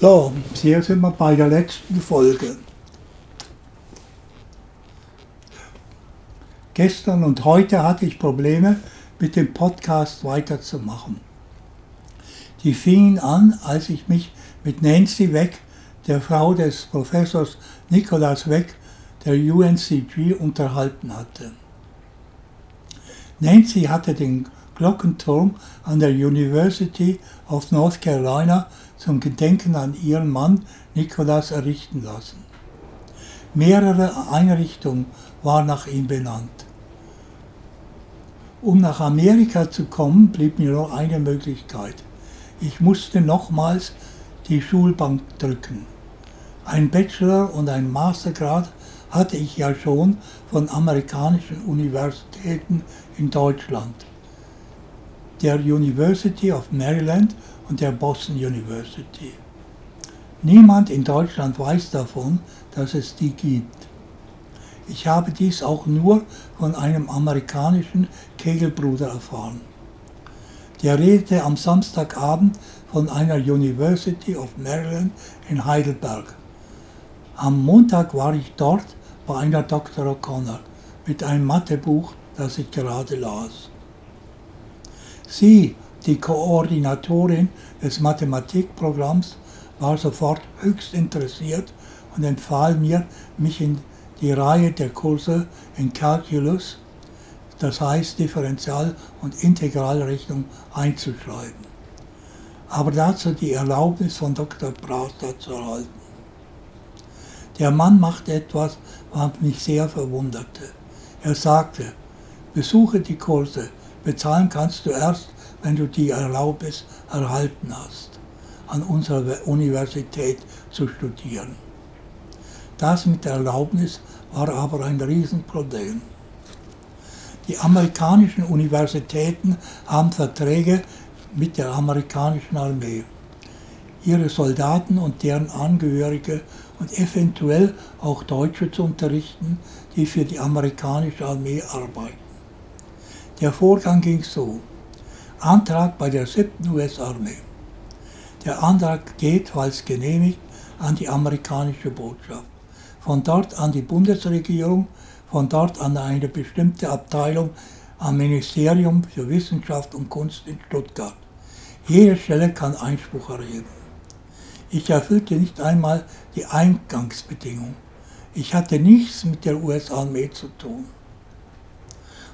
So, hier sind wir bei der letzten Folge. Gestern und heute hatte ich Probleme, mit dem Podcast weiterzumachen. Die fingen an, als ich mich mit Nancy Weck, der Frau des Professors Nicholas Weck, der UNCG, unterhalten hatte. Nancy hatte den Glockenturm an der University of North Carolina zum Gedenken an ihren Mann Nicholas errichten lassen. Mehrere Einrichtungen waren nach ihm benannt. Um nach Amerika zu kommen, blieb mir nur eine Möglichkeit. Ich musste nochmals die Schulbank drücken. Ein Bachelor und ein Mastergrad hatte ich ja schon von amerikanischen Universitäten in Deutschland, der University of Maryland und der Boston University. Niemand in Deutschland weiß davon, dass es die gibt. Ich habe dies auch nur von einem amerikanischen Kegelbruder erfahren. Der redete am Samstagabend von einer University of Maryland in Heidelberg. Am Montag war ich dort bei einer Dr. O'Connor mit einem Mathebuch, das ich gerade las. Sie, die Koordinatorin des Mathematikprogramms, war sofort höchst interessiert und empfahl mir, mich in die Reihe der Kurse in Calculus, das heißt Differential- und Integralrechnung, einzuschreiben. Aber dazu die Erlaubnis von Dr. Brauster zu erhalten. Der Mann machte etwas, was mich sehr verwunderte. Er sagte, besuche die Kurse, bezahlen kannst du erst, wenn du die Erlaubnis erhalten hast, an unserer Universität zu studieren. Das mit der Erlaubnis war aber ein Riesenproblem. Die amerikanischen Universitäten haben Verträge mit der amerikanischen Armee. Ihre Soldaten und deren Angehörige und eventuell auch Deutsche zu unterrichten, die für die amerikanische Armee arbeiten. Der Vorgang ging so. Antrag bei der 7. US-Armee. Der Antrag geht, falls genehmigt, an die amerikanische Botschaft von dort an die Bundesregierung, von dort an eine bestimmte Abteilung am Ministerium für Wissenschaft und Kunst in Stuttgart. Jede Stelle kann Einspruch erheben. Ich erfüllte nicht einmal die Eingangsbedingung. Ich hatte nichts mit der US-Armee zu tun.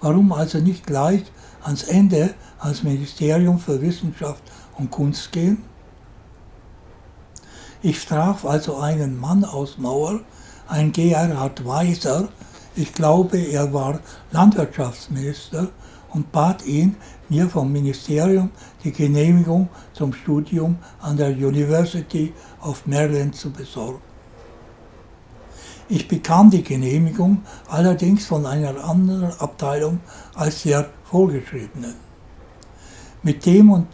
Warum also nicht gleich ans Ende ans Ministerium für Wissenschaft und Kunst gehen? Ich traf also einen Mann aus Mauer, ein Gerhard Weiser, ich glaube, er war Landwirtschaftsminister und bat ihn, mir vom Ministerium die Genehmigung zum Studium an der University of Maryland zu besorgen. Ich bekam die Genehmigung allerdings von einer anderen Abteilung als der vorgeschriebenen. Mit dem und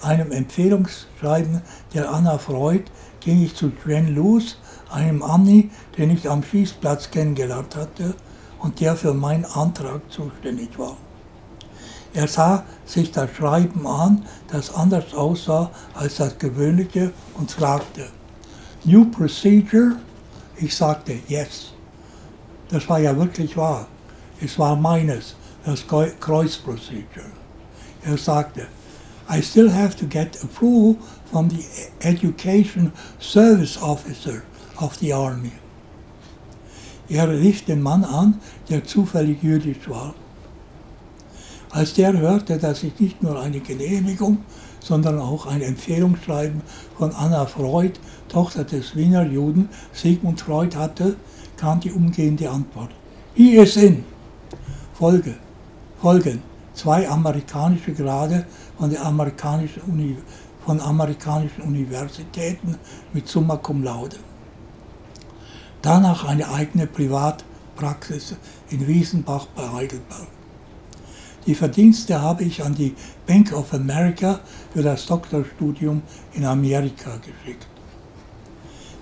einem Empfehlungsschreiben der Anna Freud ging ich zu Gwen Lewis einem Ami, den ich am Schießplatz kennengelernt hatte und der für meinen Antrag zuständig war. Er sah sich das Schreiben an, das anders aussah als das gewöhnliche und fragte, New Procedure? Ich sagte, yes. Das war ja wirklich wahr. Es war meines, das Kreuzprocedure. Er sagte, I still have to get approval from the Education Service Officer of the Army. Er rief den Mann an, der zufällig jüdisch war. Als der hörte, dass ich nicht nur eine Genehmigung, sondern auch ein Empfehlungsschreiben von Anna Freud, Tochter des Wiener Juden Sigmund Freud hatte, kam die umgehende Antwort. He is in. Folge. Folgen. Zwei amerikanische Grade von, der amerikanischen Uni, von amerikanischen Universitäten mit Summa Cum Laude. Danach eine eigene Privatpraxis in Wiesenbach bei Heidelberg. Die Verdienste habe ich an die Bank of America für das Doktorstudium in Amerika geschickt.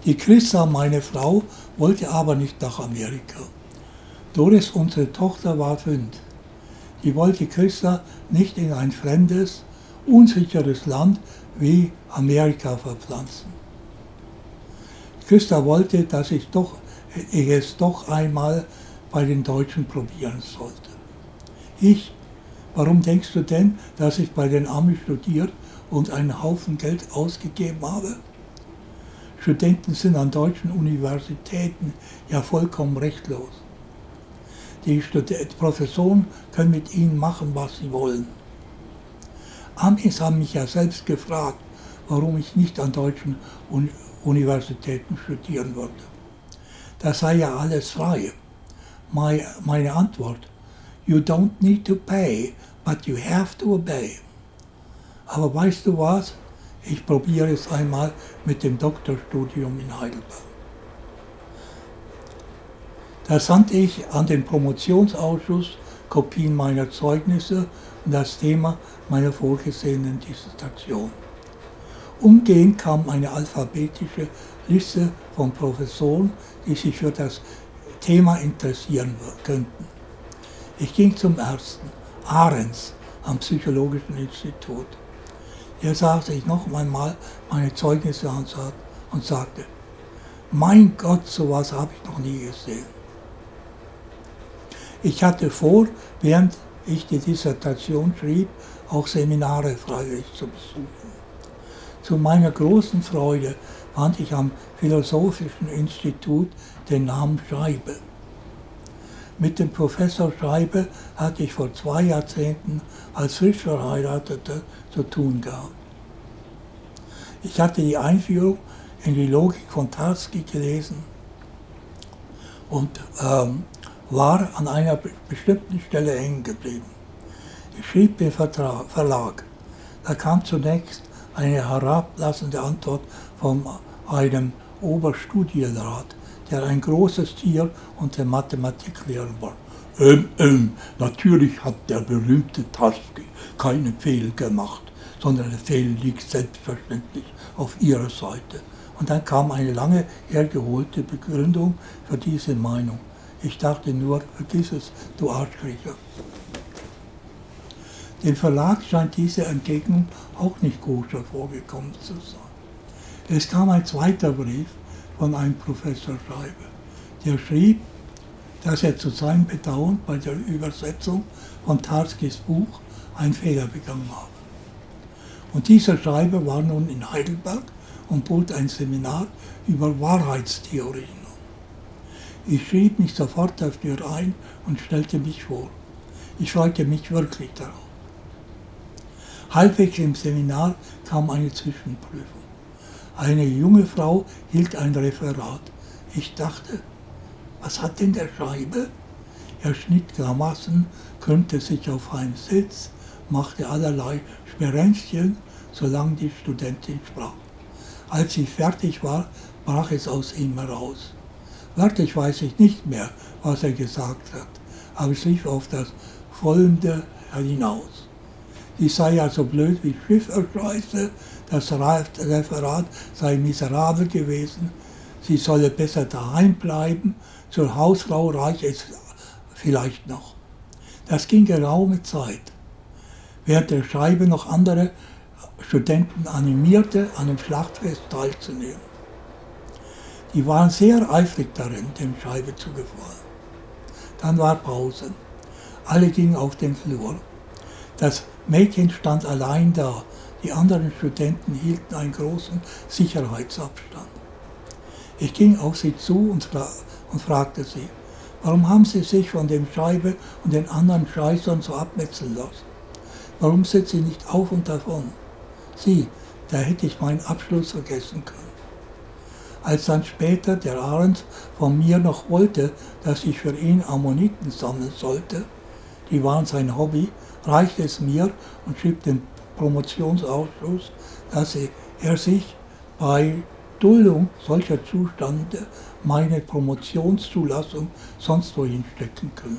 Die Christa, meine Frau, wollte aber nicht nach Amerika. Doris, unsere Tochter, war fünf. Die wollte Christa nicht in ein fremdes, unsicheres Land wie Amerika verpflanzen. Küster wollte, dass ich, doch, ich es doch einmal bei den Deutschen probieren sollte. Ich, warum denkst du denn, dass ich bei den Amis studiert und einen Haufen Geld ausgegeben habe? Studenten sind an deutschen Universitäten ja vollkommen rechtlos. Die Professoren können mit ihnen machen, was sie wollen. Amis haben mich ja selbst gefragt, warum ich nicht an deutschen Universitäten studieren würde. Das sei ja alles frei. Meine Antwort, you don't need to pay, but you have to obey. Aber weißt du was? Ich probiere es einmal mit dem Doktorstudium in Heidelberg. Da sandte ich an den Promotionsausschuss Kopien meiner Zeugnisse und das Thema meiner vorgesehenen Dissertation. Umgehend kam eine alphabetische Liste von Professoren, die sich für das Thema interessieren könnten. Ich ging zum ersten, Ahrens, am Psychologischen Institut. Hier sah sich noch einmal meine Zeugnisse an und sagte, mein Gott, sowas habe ich noch nie gesehen. Ich hatte vor, während ich die Dissertation schrieb, auch Seminare freiwillig zu besuchen. Zu meiner großen Freude fand ich am Philosophischen Institut den Namen Scheibe. Mit dem Professor Scheibe hatte ich vor zwei Jahrzehnten als frisch Verheirateter zu tun gehabt. Ich hatte die Einführung in die Logik von Tarski gelesen und ähm, war an einer bestimmten Stelle hängen geblieben. Ich schrieb den Verlag. Da kam zunächst eine herablassende Antwort von einem Oberstudienrat, der ein großes Tier unter Mathematiklehrer war. Ähm, ähm, natürlich hat der berühmte Tarski keine Fehler gemacht, sondern der Fehler liegt selbstverständlich auf ihrer Seite. Und dann kam eine lange hergeholte Begründung für diese Meinung. Ich dachte nur, vergiss es, du Arschkriecher. Dem Verlag scheint diese Entgegnung auch nicht koscher vorgekommen zu sein. Es kam ein zweiter Brief von einem Professor Schreiber, der schrieb, dass er zu seinem Bedauern bei der Übersetzung von Tarskis Buch einen Fehler begangen habe. Und dieser Schreiber war nun in Heidelberg und bot ein Seminar über Wahrheitstheorien. Ich schrieb mich sofort dafür ein und stellte mich vor. Ich freute mich wirklich darauf. Halbwegs im Seminar kam eine Zwischenprüfung. Eine junge Frau hielt ein Referat. Ich dachte, was hat denn der Schreiber? Er schnitt Grammassen, krümmte sich auf einen Sitz, machte allerlei Sperenzchen, solange die Studentin sprach. Als ich fertig war, brach es aus ihm heraus. Wörtlich weiß ich nicht mehr, was er gesagt hat, aber es lief auf das Folgende hinaus. Ich sei ja so blöd wie Schifferscheiße, das Referat sei miserabel gewesen, sie solle besser daheim bleiben, zur Hausfrau reiche es vielleicht noch. Das ging geraume Zeit, während der Scheibe noch andere Studenten animierte, an dem Schlachtfest teilzunehmen. Die waren sehr eifrig darin, dem Scheibe zu gefallen. Dann war Pause. Alle gingen auf den Flur. Das Mädchen stand allein da. Die anderen Studenten hielten einen großen Sicherheitsabstand. Ich ging auf sie zu und, fra und fragte sie, warum haben sie sich von dem Scheibe und den anderen Scheißern so abmetzeln lassen? Warum sind sie nicht auf und davon? Sie, da hätte ich meinen Abschluss vergessen können. Als dann später der Ahrens von mir noch wollte, dass ich für ihn Ammoniten sammeln sollte, die waren sein Hobby, reichte es mir und schrieb dem Promotionsausschuss, dass er sich bei Duldung solcher Zustände meine Promotionszulassung sonst wohin stecken könne.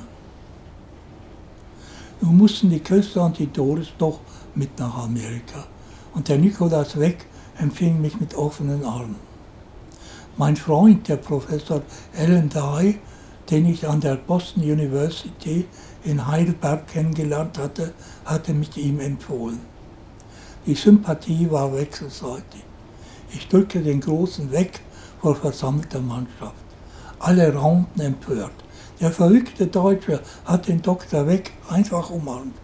Nun mussten die Köster und die Doris doch mit nach Amerika und der Nikolaus Weg empfing mich mit offenen Armen. Mein Freund, der Professor Alan Dye, den ich an der Boston University in Heidelberg kennengelernt hatte, hatte mich ihm empfohlen. Die Sympathie war wechselseitig. Ich drückte den Großen weg vor versammelter Mannschaft. Alle raunten empört. Der verrückte Deutsche hat den Doktor weg einfach umarmt.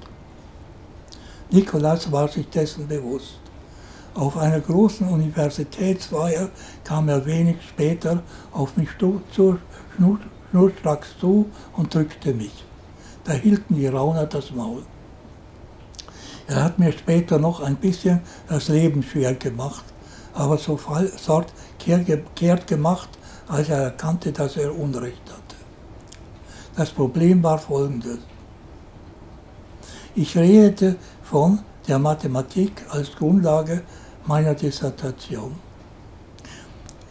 Nikolaus war sich dessen bewusst. Auf einer großen Universitätsfeier kam er wenig später auf mich schnurstracks zu und drückte mich. Da hielten die Rauner das Maul. Er hat mir später noch ein bisschen das Leben schwer gemacht, aber sofort kehrt gemacht, als er erkannte, dass er Unrecht hatte. Das Problem war folgendes. Ich redete von der Mathematik als Grundlage meiner Dissertation.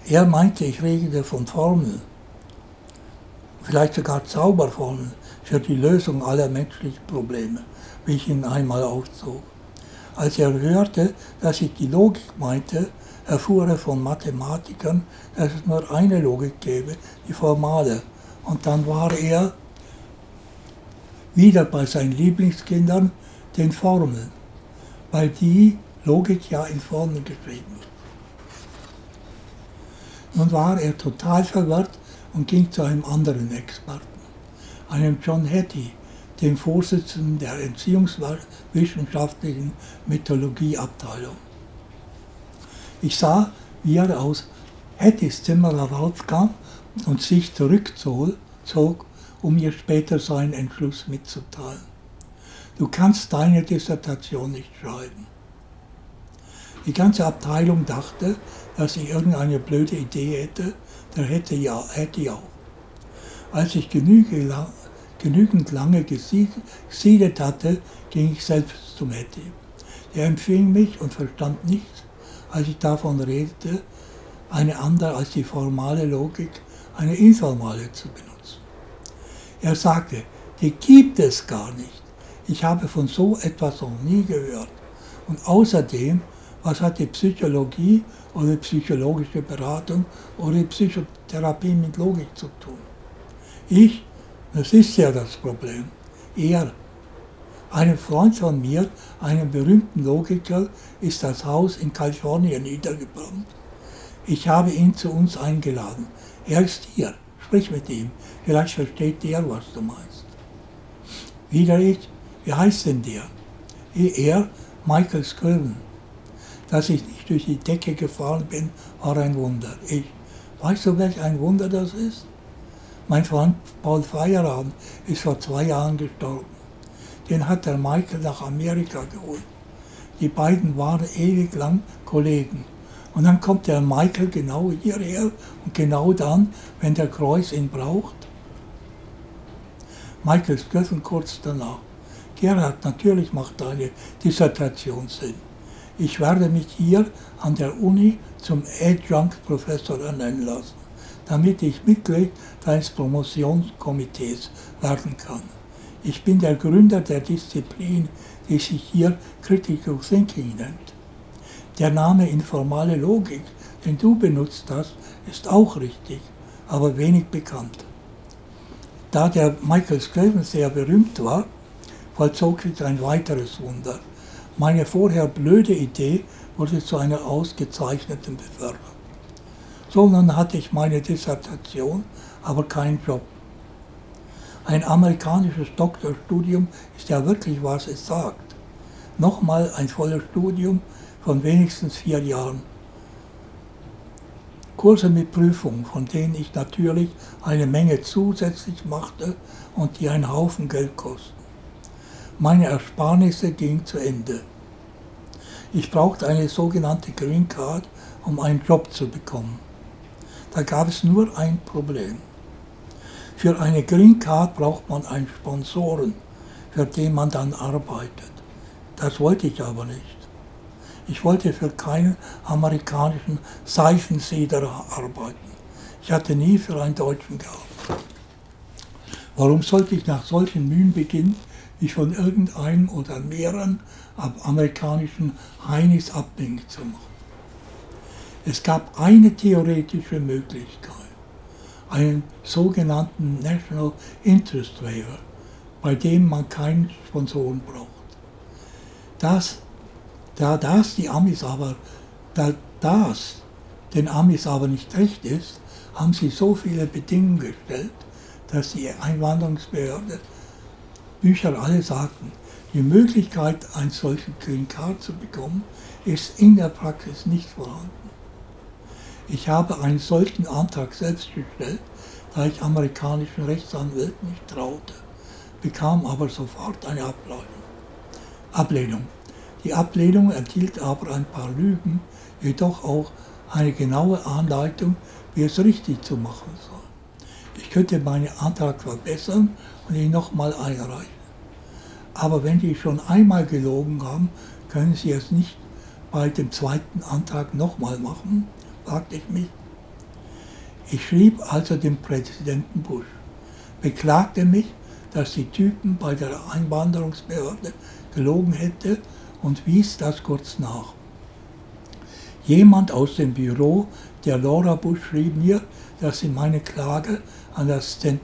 Er meinte, ich redete von Formeln, vielleicht sogar Zauberformeln für die Lösung aller menschlichen Probleme, wie ich ihn einmal aufzog. Als er hörte, dass ich die Logik meinte, erfuhr er von Mathematikern, dass es nur eine Logik gäbe, die formale. Und dann war er wieder bei seinen Lieblingskindern, den Formeln, weil die Logik ja in Formeln geschrieben wird. Nun war er total verwirrt und ging zu einem anderen Experten, einem John Hattie, dem Vorsitzenden der Entziehungswissenschaftlichen Mythologieabteilung. Ich sah, wie er aus Hettys Zimmer herauskam und sich zurückzog, um mir später seinen Entschluss mitzuteilen. Du kannst deine Dissertation nicht schreiben. Die ganze Abteilung dachte, dass ich irgendeine blöde Idee hätte, der hätte ja, hätte ich auch. Als ich genügend, genügend lange gesiedet hatte, ging ich selbst zum Hetty. Er empfing mich und verstand nichts, als ich davon redete, eine andere als die formale Logik, eine informale zu benutzen. Er sagte, die gibt es gar nicht. Ich habe von so etwas noch nie gehört. Und außerdem, was hat die Psychologie oder psychologische Beratung oder Psychotherapie mit Logik zu tun? Ich, das ist ja das Problem. Er einem Freund von mir, einem berühmten Logiker, ist das Haus in Kalifornien niedergebrannt. Ich habe ihn zu uns eingeladen. Er ist hier. Sprich mit ihm. Vielleicht versteht der, was du meinst. Wieder ich. Wie heißt denn der? Er, Michael Scriven. Dass ich nicht durch die Decke gefahren bin, war ein Wunder. Ich. Weißt du, welch ein Wunder das ist? Mein Freund Paul Feierabend ist vor zwei Jahren gestorben den hat der Michael nach Amerika geholt. Die beiden waren ewig lang Kollegen. Und dann kommt der Michael genau hierher und genau dann, wenn der Kreuz ihn braucht. Michael Stöffen kurz danach. Gerhard, natürlich macht deine Dissertation Sinn. Ich werde mich hier an der Uni zum Adjunct-Professor ernennen lassen, damit ich Mitglied deines Promotionskomitees werden kann. Ich bin der Gründer der Disziplin, die sich hier Critical Thinking nennt. Der Name informale Logik, den du benutzt hast, ist auch richtig, aber wenig bekannt. Da der Michael Scriven sehr berühmt war, vollzog sich ein weiteres Wunder. Meine vorher blöde Idee wurde zu einer ausgezeichneten befördert. So nun hatte ich meine Dissertation, aber keinen Job. Ein amerikanisches Doktorstudium ist ja wirklich, was es sagt. Nochmal ein volles Studium von wenigstens vier Jahren. Kurse mit Prüfungen, von denen ich natürlich eine Menge zusätzlich machte und die einen Haufen Geld kosten. Meine Ersparnisse gingen zu Ende. Ich brauchte eine sogenannte Green Card, um einen Job zu bekommen. Da gab es nur ein Problem. Für eine Green Card braucht man einen Sponsoren, für den man dann arbeitet. Das wollte ich aber nicht. Ich wollte für keinen amerikanischen Seifensieder arbeiten. Ich hatte nie für einen Deutschen gearbeitet. Warum sollte ich nach solchen Mühen beginnen, mich von irgendeinem oder mehreren amerikanischen Heinis abhängig zu machen? Es gab eine theoretische Möglichkeit einen sogenannten National Interest Waiver, bei dem man keinen Sponsoren braucht. Das, da das die Amis aber, da das den Amis aber nicht recht ist, haben sie so viele Bedingungen gestellt, dass die Einwanderungsbehörde Bücher alle sagten, die Möglichkeit, einen solchen Green Card zu bekommen, ist in der Praxis nicht vorhanden. Ich habe einen solchen Antrag selbst gestellt, da ich amerikanischen Rechtsanwälten nicht traute, bekam aber sofort eine Ablehnung. Ablehnung. Die Ablehnung enthielt aber ein paar Lügen, jedoch auch eine genaue Anleitung, wie es richtig zu machen soll. Ich könnte meinen Antrag verbessern und ihn nochmal einreichen. Aber wenn die schon einmal gelogen haben, können sie es nicht bei dem zweiten Antrag nochmal machen, fragte ich mich. Ich schrieb also dem Präsidenten Bush, beklagte mich, dass die Typen bei der Einwanderungsbehörde gelogen hätte und wies das kurz nach. Jemand aus dem Büro der Laura Bush schrieb mir, dass sie meine Klage an das Zent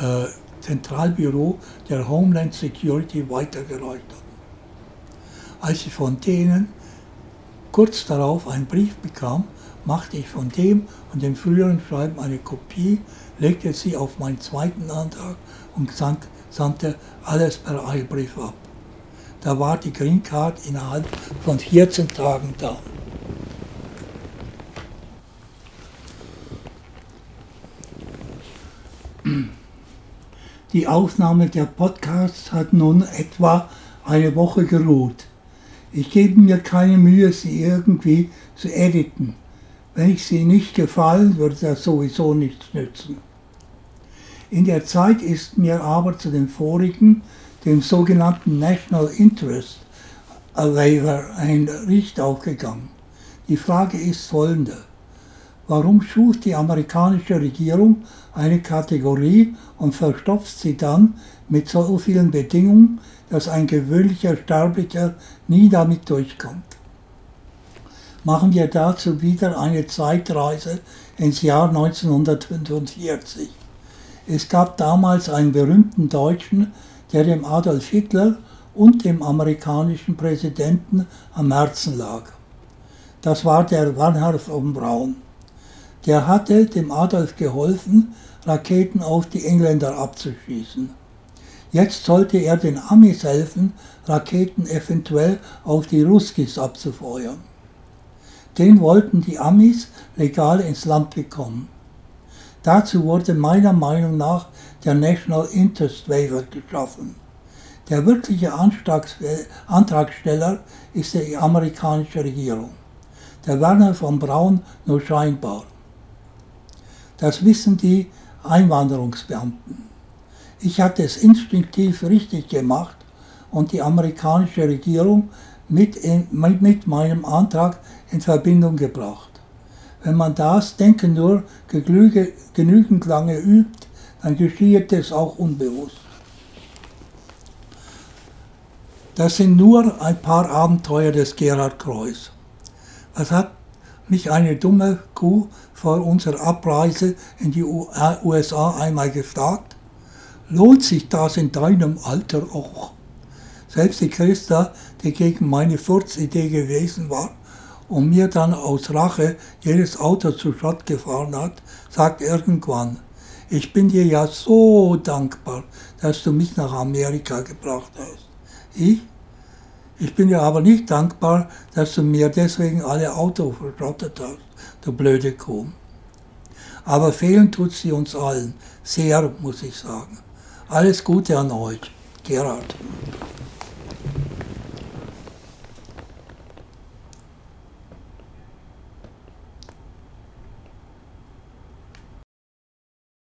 äh, Zentralbüro der Homeland Security weitergereicht hat. Als ich von denen kurz darauf einen Brief bekam, machte ich von dem und dem früheren Schreiben eine Kopie, legte sie auf meinen zweiten Antrag und sandte alles per Eilbrief ab. Da war die Green Card innerhalb von 14 Tagen da. Die Aufnahme der Podcasts hat nun etwa eine Woche geruht. Ich gebe mir keine Mühe, sie irgendwie zu editen. Wenn ich sie nicht gefallen, würde das sowieso nichts nützen. In der Zeit ist mir aber zu den vorigen, dem sogenannten National Interest Waiver, ein Richt aufgegangen. Die Frage ist folgende. Warum schuf die amerikanische Regierung eine Kategorie und verstopft sie dann mit so vielen Bedingungen, dass ein gewöhnlicher Sterblicher nie damit durchkommt? Machen wir dazu wieder eine Zeitreise ins Jahr 1945. Es gab damals einen berühmten Deutschen, der dem Adolf Hitler und dem amerikanischen Präsidenten am Herzen lag. Das war der Werner von Braun. Der hatte dem Adolf geholfen, Raketen auf die Engländer abzuschießen. Jetzt sollte er den Amis helfen, Raketen eventuell auf die Ruskis abzufeuern. Den wollten die Amis legal ins Land bekommen. Dazu wurde meiner Meinung nach der National Interest Waiver geschaffen. Der wirkliche Antragsteller ist die amerikanische Regierung. Der Werner von Braun nur scheinbar. Das wissen die Einwanderungsbeamten. Ich hatte es instinktiv richtig gemacht und die amerikanische Regierung mit, in, mit meinem Antrag in Verbindung gebracht. Wenn man das Denken nur genügend lange übt, dann geschieht es auch unbewusst. Das sind nur ein paar Abenteuer des Gerhard Kreuz. Was hat mich eine dumme Kuh vor unserer Abreise in die USA einmal gefragt, lohnt sich das in deinem Alter auch? Selbst die Christa, die gegen meine Furzidee gewesen war und mir dann aus Rache jedes Auto zu Schrott gefahren hat, sagt irgendwann, ich bin dir ja so dankbar, dass du mich nach Amerika gebracht hast. Ich? Ich bin dir aber nicht dankbar, dass du mir deswegen alle Autos verschrottet hast, du blöde Kuh. Aber fehlen tut sie uns allen, sehr, muss ich sagen. Alles Gute an euch, Gerhard.